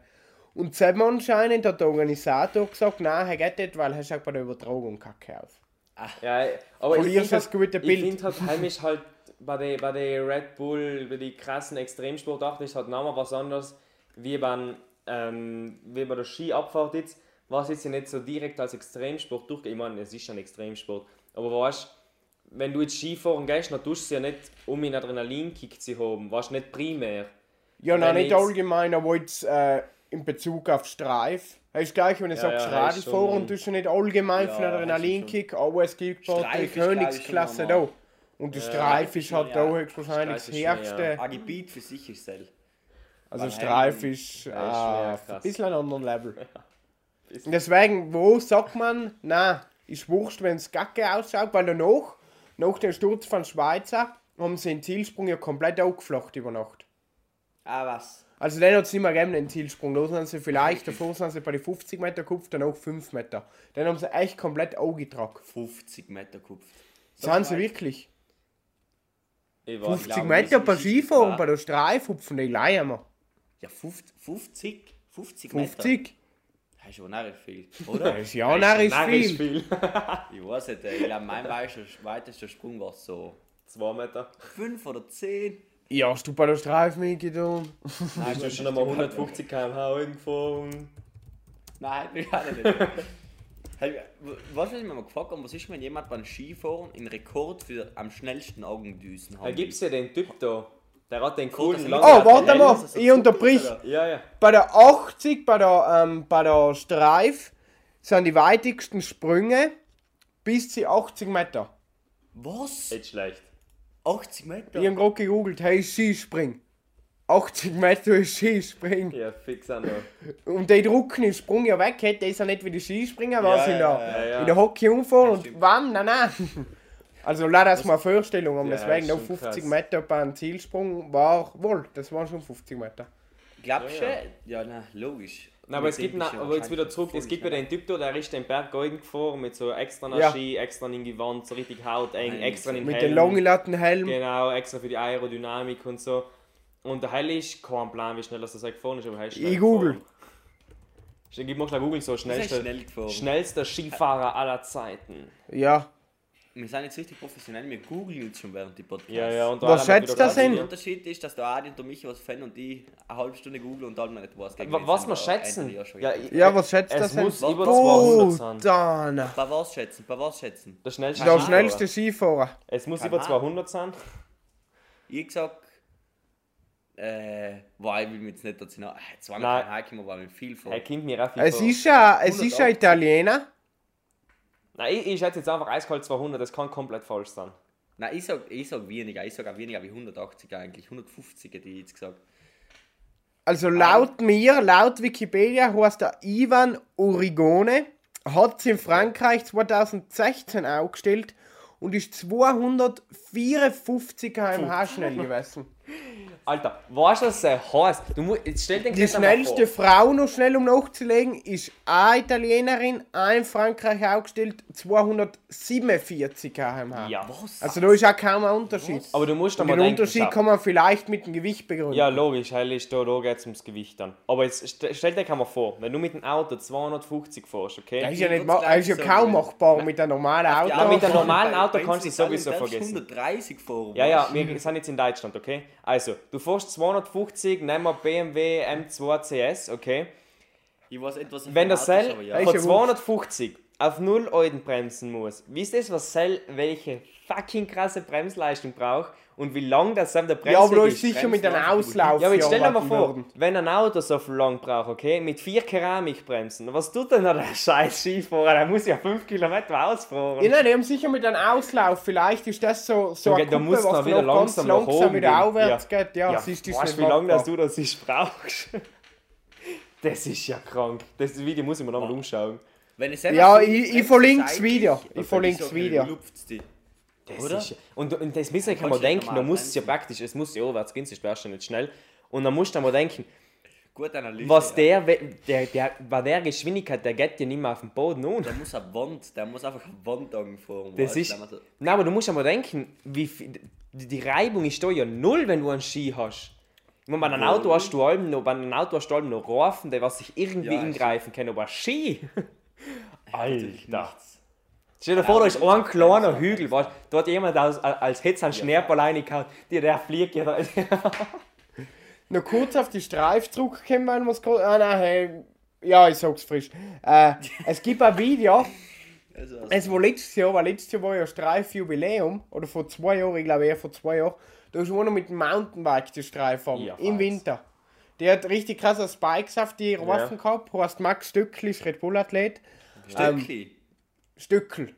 Und zusammen anscheinend hat der Organisator gesagt, nein, er geht nicht, weil er schaut bei der Übertragung kacke aus. Ja, aber Verlierst ich das finde gute halt, Bild. ich find halt heimisch halt bei den bei der Red Bull, bei den krassen Extremsportarten ist halt nochmal was anderes, wie beim ähm, wie bei der Skiabfahrt jetzt, was jetzt ja nicht so direkt als Extremsport durchgeht. Ich meine, es ist ein Extremsport, aber weißt wenn du jetzt Skifahren gehst, dann tust du ja nicht, um einen Adrenalinkick zu haben, weißt nicht primär. Ja, nein, nicht jetzt- allgemein, aber jetzt äh, in Bezug auf Streif. Heißt gleich, wenn du Ja, sagst ja, schon- tust du nicht allgemein Ja, für einen Adrenalinkick, aber es gibt ist, glaub ich, Königsklasse da. Und der Ja, Streif ist ist halt da höchstwahrscheinlich das ist schon, höchste. ja. Ein Gebiet für sich ist es. Also Streif ist, äh, ist ein bisschen ein anderer Level. [laughs] Deswegen, wo sagt man, na, ist wurscht, wenn es gacke ausschaut, weil danach, nach dem Sturz von Schweizer, haben sie den Zielsprung ja komplett aufgeflacht über Nacht. Ah, was? Also den hat es nicht mehr gegeben, den Zielsprung. Da sind sie vielleicht, davor sind sie bei den 50 Meter gekupft, danach 5 Meter. Den haben sie echt komplett angetragen. 50 Meter kupft. Sind sie wirklich? Ich weiß 50 glaube, Meter das bei Skifahren, bei der Streifhupfen, die leihen wir. Ja, 50? 50? 50 Meter? 50? Das ist schon narrisch viel, Das [laughs] oder? ist ja narrisch Narrisch viel. [laughs] ich weiß nicht, ich glaube, mein weitester Sprung war so 2 Meter. 5 oder 10? Ja, hast du bei der Streife mitgetan? Nein, du schon einmal 150 km/h irgendgefahren? Nein, ich kann nicht. [laughs] Hey, was ich mir mal gefragt habe, was ist, wenn jemand beim Skifahren einen Rekord für am schnellsten Augendüsen Da hat? gibt es ja den Typ da. Der hat den coolen langen Oh, warte mal, ich unterbrich. Ja, ja. Bei der 80, bei der, ähm, bei der Streif sind die weitigsten Sprünge bis zu 80 Meter. Was? Nicht schlecht. 80 Meter? Ich habe gerade gegoogelt, hey, Skispring. 80 Meter ist Skispring. Ja, fix an noch. Und die drucken den Sprung ja weg, hätte ist ja nicht wie die Skispringer, was Ja, in, ja, der, ja, ja. in der Hockey umfahren Ja, und wann? Nein, nein. Also lass das mal eine Vorstellung haben, Ja, deswegen ist noch schon 50 krass. Meter beim Zielsprung war wohl, das waren schon 50 Meter. Glaubst du? Ja, Ja, ja. na, logisch. Nein, aber es gibt, na, aber jetzt wieder zurück, es gibt ja schneller. den Typ da, der ist den Berg gefahren mit so extra Ja. Ski, extra in die Wand, so richtig hauteng, Nein, extra in den Mit Helm. den langen Lattenhelm. Genau, extra für die Aerodynamik und so. Und der Hell ist kein Plan, wie schnell das er gefahren ist, aber er ist schnell Ich google. Ich gib mal schnell Google so, schnellster, schnell gefahren. schnellster Skifahrer aller Zeiten. Ja. Wir sind jetzt richtig professionell, wir googeln jetzt schon während die Podcasts. Ja, ja, und Was schätzt das denn? Der Unterschied ist, dass der Adi und der Michi was fan und ich eine halbe Stunde googeln und dann nicht was mich Was sind, wir schätzen? Ja, Ja, was schätzt es das denn? muss über Oh, 200 sein. dann. Bei was schätzen? Bei was schätzen? Der schnellste Der schnellste Skifahrer. Es muss Kein über Haar. 200 sein. Ich gesagt, äh, boah, ich will mir jetzt nicht dazu noch, äh, 200 Nein. km/h kommen wir mit viel vor. Er kommt mir auch viel Es vor. ist ja, es ist ja 180. Italiener. Nein, ich, ich schätze jetzt einfach eiskalt 200, das kann komplett falsch sein. Nein, ich sag, ich sag weniger, ich sag auch weniger wie 180 eigentlich, 150 hätte ich jetzt gesagt. Also laut mir, laut Wikipedia, heißt der Ivan Origone, hat es in Frankreich 2016 aufgestellt und ist 254 km/h schnell gewesen. Alter, weißt du, was das heißt? Du musst, jetzt stell dir Die schnellste Frau noch schnell um nachzulegen ist eine Italienerin, eine in Frankreich aufgestellt, 247 km/h. Ja. Was? Also da ist auch kaum ein Unterschied. Aber du musst da mal den denken, Unterschied schau. kann man vielleicht mit dem Gewicht begründen. Ja, logisch, heil ist da, da geht es ums Gewicht dann. Aber jetzt st stell dir mal vor, wenn du mit dem Auto 250 fährst, okay? Das ist ja, Ich nicht ma- gleich ist ja kaum machbar mit einem normalen Auto. Ja, mit einem normalen Auto kannst du es sowieso vergessen. 130 fahren. Ja, ja, wir sind jetzt in Deutschland, okay? Also, du fährst 250, nehmen wir BMW M2 CS, okay? Ich weiß etwas Wenn der Cell ja. Von ja 250 auf 0 Euro bremsen muss, wisst ihr, was Cell welche fucking krasse Bremsleistung braucht und wie lang das Sam der Bremsweg Ja, aber da ist ist? sicher mit einem Auslauf. Ja, aber jetzt stell dir mal vor, wenn ein Auto so viel lang braucht, okay, mit vier Keramikbremsen, was tut denn da der [laughs] scheiß Skifahrer? Der muss ja 5 Kilometer ausfahren. Ja, nein, die haben sicher mit einem Auslauf. Vielleicht ist das so, so Da eine Kuppe, du was noch wieder noch ganz langsam nach langsam oben wieder aufwärts Ja. geht. Ja, Ja, das ist das weißt du, wie lange dass du das ist brauchst? [laughs] Das ist ja krank. Das Video muss ich mir nochmal umschauen. Ja, so ich- ich verlinke das Video. Ich verlinke das Video. Das Oder? Ist, und, und das müssen kann man denken, normal muss es ja praktisch, es muss ja aufwärts gehen, sonst wärst du nicht schnell. Und dann musst du mal denken, Gute Analyse. was der, we- der, der, bei der Geschwindigkeit, der geht ja nicht mehr auf den Boden un. Der muss eine Wand, der muss einfach eine Wand anfahren. Das ist. Nein, aber du musst ja mal denken, wie viel, die, die Reibung ist da ja null, wenn du einen Ski hast. Ich meine, bei einem. Auto hast du allem noch, bei einem Auto hast du allem noch Reifen, der was sich irgendwie Ja, ingreifen kann, aber Ski. Alter. Stell dir vor, da Ja, ist aber ein kleiner Hügel, weißt, du, da hat jemand als, als hätte es einen Schneeball reingehauen, der, der fliegt ja [laughs] da. Noch kurz auf die Streif zurückkommen, wenn wir es gerade. Ah, nein, hey, ja, ich sag's frisch. Äh, es gibt ein Video, [laughs] Also, es war letztes Jahr, weil letztes Jahr war ja Streif Jubiläum, oder vor zwei Jahren, ich glaube eher vor zwei Jahren. Da ist einer mit dem Mountainbike die Streif fahren, Ja, im? Winter. Der hat richtig krasse Spikes auf die Waffen gehabt, heißt Max Stöckli, ist Red Bull Athlet. Stückli. Stöckel,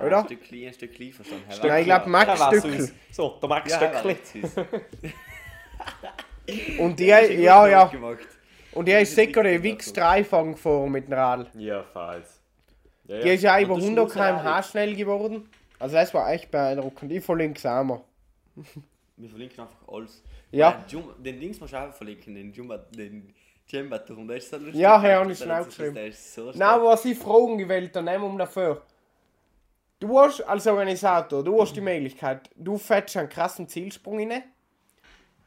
Ein oder? Stückli, ein Stückli, verstanden. Herr Nein, ich glaube Max Der süß. So, der Max Ja, Stöckli. [laughs] Und der, [laughs] Ist ja, ja. gemacht. Und der ist sicher richtig Wix 3 gefahren mit dem Rad. Ja, falls. Ja, Der ist ja über Und der 100 Schlussrad. km/h schnell geworden. Also das war echt beeindruckend. Ich verlinke es auch mal. Wir verlinken einfach alles. Ja. Den, Dings musst du auch verlinken, den Jumba, den Jumba-Turm, der ist so lustig. Ja, ja, hab ich Der schon ist- aufgeschrieben. Der ist so Nein, was ich fragen gewählt, dann nehmen wir dafür. Du hast als Organisator, du hast die Möglichkeit, du fährst einen krassen Zielsprung rein,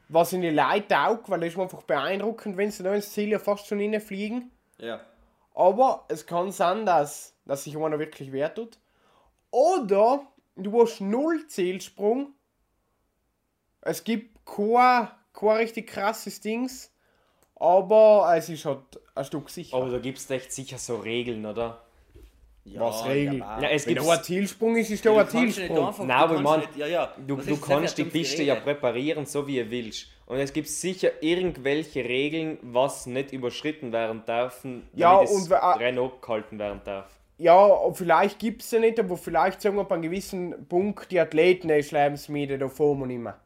was in die Leute taugt, weil das ist einfach beeindruckend, wenn sie da ins Ziel ja fast schon reinfliegen. Ja. Aber es kann sein, dass, dass sich einer wirklich wehtut. Oder du hast null Zielsprung es gibt kein, kein richtig krasses Dings, aber es ist halt ein Stück sicher. Aber da gibt es echt sicher so Regeln, oder? Was Regel? Ja, Ja, es Wenn gibt da ein Zielsprung ist, ist da ein Zielsprung. Nein, aber ich mein, ja, ja. Du, du das kannst die Piste ja präparieren, so wie ihr willst. Und es gibt sicher irgendwelche Regeln, was nicht überschritten werden dürfen, damit Ja, das und ah- Rennen abgehalten werden darf. Ja, vielleicht gibt es ja nicht, aber vielleicht sagen wir ab einem gewissen Punkt, die Athleten ist Lebensmittel, da fahren wir nicht mehr.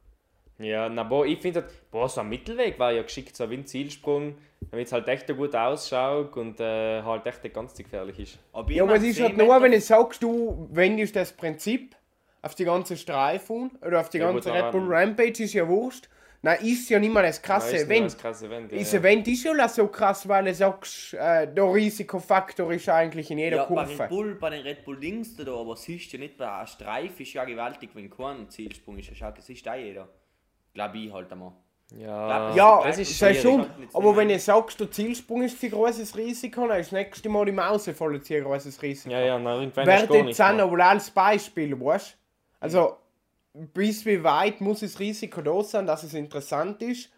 Ja, na, boah, ich finde, halt, boah, so ein Mittelweg war ja geschickt, so wie ein Zielsprung, damit es halt echt gut ausschaut und äh, halt echt nicht ganz so gefährlich ist. Aber Ja, aber es ist halt 10 nur, wenn du sagst, du wendest das Prinzip auf die ganze Streifen oder auf die Ja, ganze Red Bull Rampage, ist ja wurscht. Nein, ist ja nicht mal das krasse Ja, ist Event. ein krasses Event. Ja, Das ja. Event ist schon so krass, weil du sagst, äh, der Risikofaktor ist eigentlich in jeder Ja, bei Red Kurve. Bull, bei den Red Bull Dings da, aber siehst du ja nicht, bei einer Streif ist ja gewaltig, wenn kein Zielsprung ist. Das siehst auch jeder. Glaube ich halt einmal. Ja, Ja, das ist sei schwierig. schon. Aber wenn du sagst, der Zielsprung ist ein großes Risiko, dann ist das nächste Mal die Maus voll ein großes Risiko. Ja, ja, na, irgendwann ist Wäre gar jetzt mehr. aber als Beispiel, weißt du? Also, bis wie weit muss das Risiko da sein, dass es interessant ist?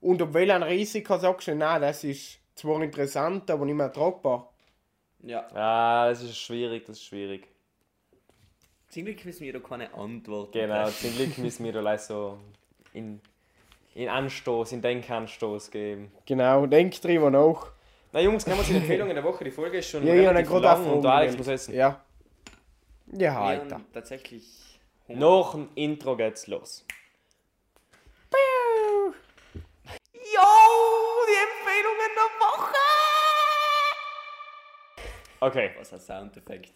Und ob welchem Risiko sagst du, nein, das ist zwar interessant, aber nicht mehr tragbar. Ja. Ja, das ist schwierig, das ist schwierig. Zum Glück wissen wir da keine Antwort. Genau, zum Glück müssen wir da gleich so in, in Anstoß, in Denkanstoß geben. Genau, denk drüber nach. Na Jungs, kommen wir zu den Empfehlungen der Woche. Die Folge ist schon Ja, ja, relativ auch lang und Alex muss essen. Ja. Ja, Alter. tatsächlich Hunger. Nach dem Intro geht's los. Jo, die Empfehlungen der Woche! Okay, Was ein Soundeffekt.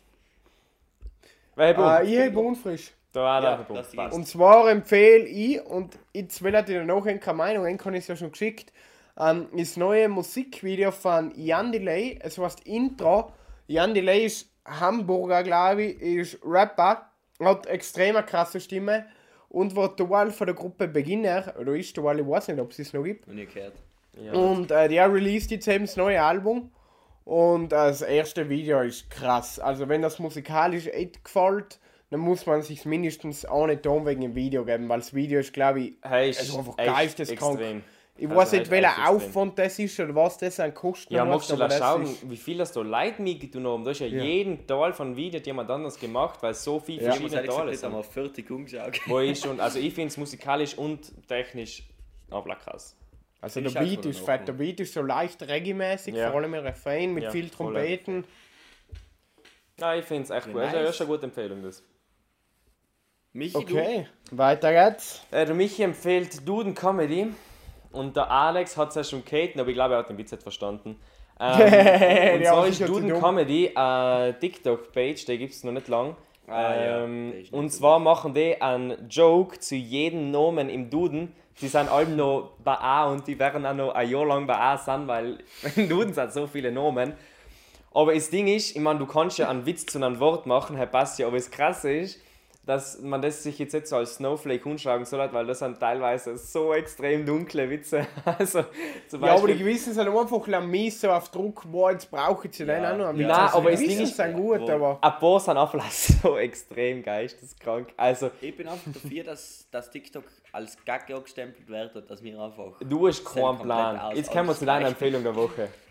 Wer hat Äh, ich habe unfrisch. Da war Ja, der Punkt. Passt. Und zwar empfehle ich, und jetzt will ich dir nachher keine Meinung, einen kann ich ja schon geschickt, ähm, das neue Musikvideo von Jan Delay. Es heißt Intro. Jan Delay ist Hamburger, glaube ich, ist Rapper, hat extrem krasse Stimme und war Teil von der Gruppe Beginner, oder ist Teil, ich weiß nicht, ob es es noch gibt. Noch gehört. Ja. Und äh, der released jetzt eben das neue Album. Und das erste Video ist krass. Also wenn das musikalisch echt gefällt, dann muss man sich mindestens auch nicht tun wegen dem Video geben, weil das Video ist, glaube ich, Hey, ist es ist einfach geisteskrank. Ich Also weiß nicht, welcher. Aufwand das ist oder was das an Kosten Ja, hat, magst du da schauen, ist- wie viel das da Leute mitgetan haben? Da ist ja, jeden Teil von Video jemand anders gemacht, weil so viele Ja. Ich verschiedene Teile sind. einmal 40 umgeschaut. Wo ich schon, also ich finde es musikalisch und technisch aber krass. Also der Beat ist fett. Der Beat ist so leicht reggae-mäßig, Ja. vor allem im Refrain mit Ja, viel. Trompeten. Ja, ich finde es echt Ja, gut. Ist nice. das ist eine gute Empfehlung. Das. Michi, Okay, weiter geht's. Äh, der Michi empfiehlt Duden Comedy und der Alex hat es ja schon gehört, aber ich glaube, er hat den Witz nicht verstanden. [laughs] Ähm, und Ja, zwar ist sicher zu Duden. Comedy eine TikTok-Page, die gibt es noch nicht lang. Ah, ja, ähm, nicht und zwar machen die einen Joke zu jedem Nomen im Duden. Die sind alle noch bei A und die werden auch noch ein Jahr lang bei A sein, weil [laughs] im Duden sind so viele Nomen. Aber das Ding ist, ich meine, du kannst ja einen Witz zu einem Wort machen, Herr Basti, aber das Krasse ist, dass man das sich jetzt nicht so als Snowflake anschauen soll, weil das sind teilweise so extrem dunkle Witze. [laughs] Also zum Ja, aber die Beispiel, gewissen sind einfach ein mies so auf Druck, boah, jetzt brauche ich sie Ja. dann auch noch. Witz. Nein, Also aber ist- sind gut, wo- aber... ein paar sind auch [laughs] vielleicht so extrem geisteskrank. Also Ich bin einfach dafür, dass, dass TikTok als Gag gestempelt wird und dass wir einfach. du hast keinen Plan. aus- Jetzt kommen wir zu deiner. Empfehlung der Woche. [laughs]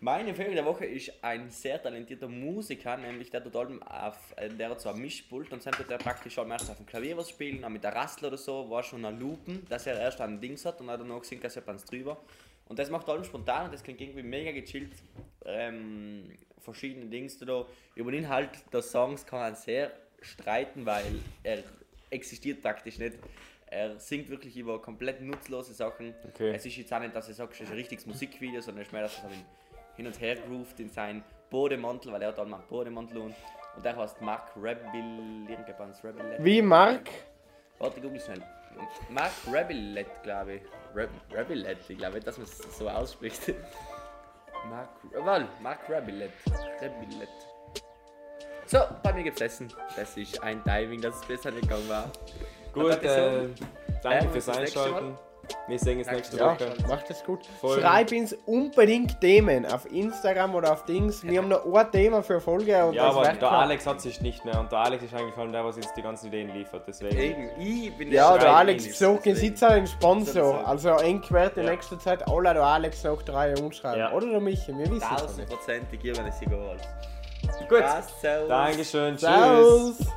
Meine Empfehlung der Woche ist ein sehr talentierter Musiker, nämlich der auf, äh, der hat so ein Mischpult und dann der praktisch schon erst auf dem Klavier was spielen, auch mit der Rassel oder so, war schon ein Loopen, dass er erst ein Dings hat und dann noch singt er selbst drüber. Und das macht allem spontan und das klingt irgendwie mega gechillt. Ähm, verschiedene Dings da. Über den Inhalt der Songs kann man sehr streiten, weil er existiert praktisch nicht. Er singt wirklich über komplett nutzlose Sachen. Okay. Es ist jetzt auch nicht, dass er sagt, es ist ein richtiges Musikvideo, sondern es ist mehr, dass er hin und her groovt in seinen Bodemantel, weil er hat einmal einen Bodemantel und, und der heißt Mark Rebel, irgendwas Rebel. Wie Mark? Warte, google schnell. Mark Rebellet, glaube ich. Re Rebellet, ich glaube dass man es so ausspricht. Mark, well, Mark Rebellet. Rebellet. So, bei mir gibt's Essen. Das ist ein Timing, dass es besser gegangen war. Gut, äh, danke Ähm, fürs. Einschalten. Wir sehen uns nächste Ja, Woche. macht das gut. Voll. Schreib uns unbedingt Themen auf Instagram oder auf Dings. Wir haben noch ein Thema für eine Folge und Ja, das aber der. Alex hat sich nicht mehr und der Alex ist eigentlich vor allem der, was uns die ganzen Ideen liefert. Deswegen. Eben, ich bin Ja, der Schreiber Alex ihr deswegen. seid ein Sponsor. Sozusagen. Also eng wird in Ja. nächster Zeit alle der Alex noch drei umschreiben. Ja. Oder der Michi, wir wissen es noch nicht. Tausendprozentig, ich werde es egal. Gut. Dankeschön. Tschüss.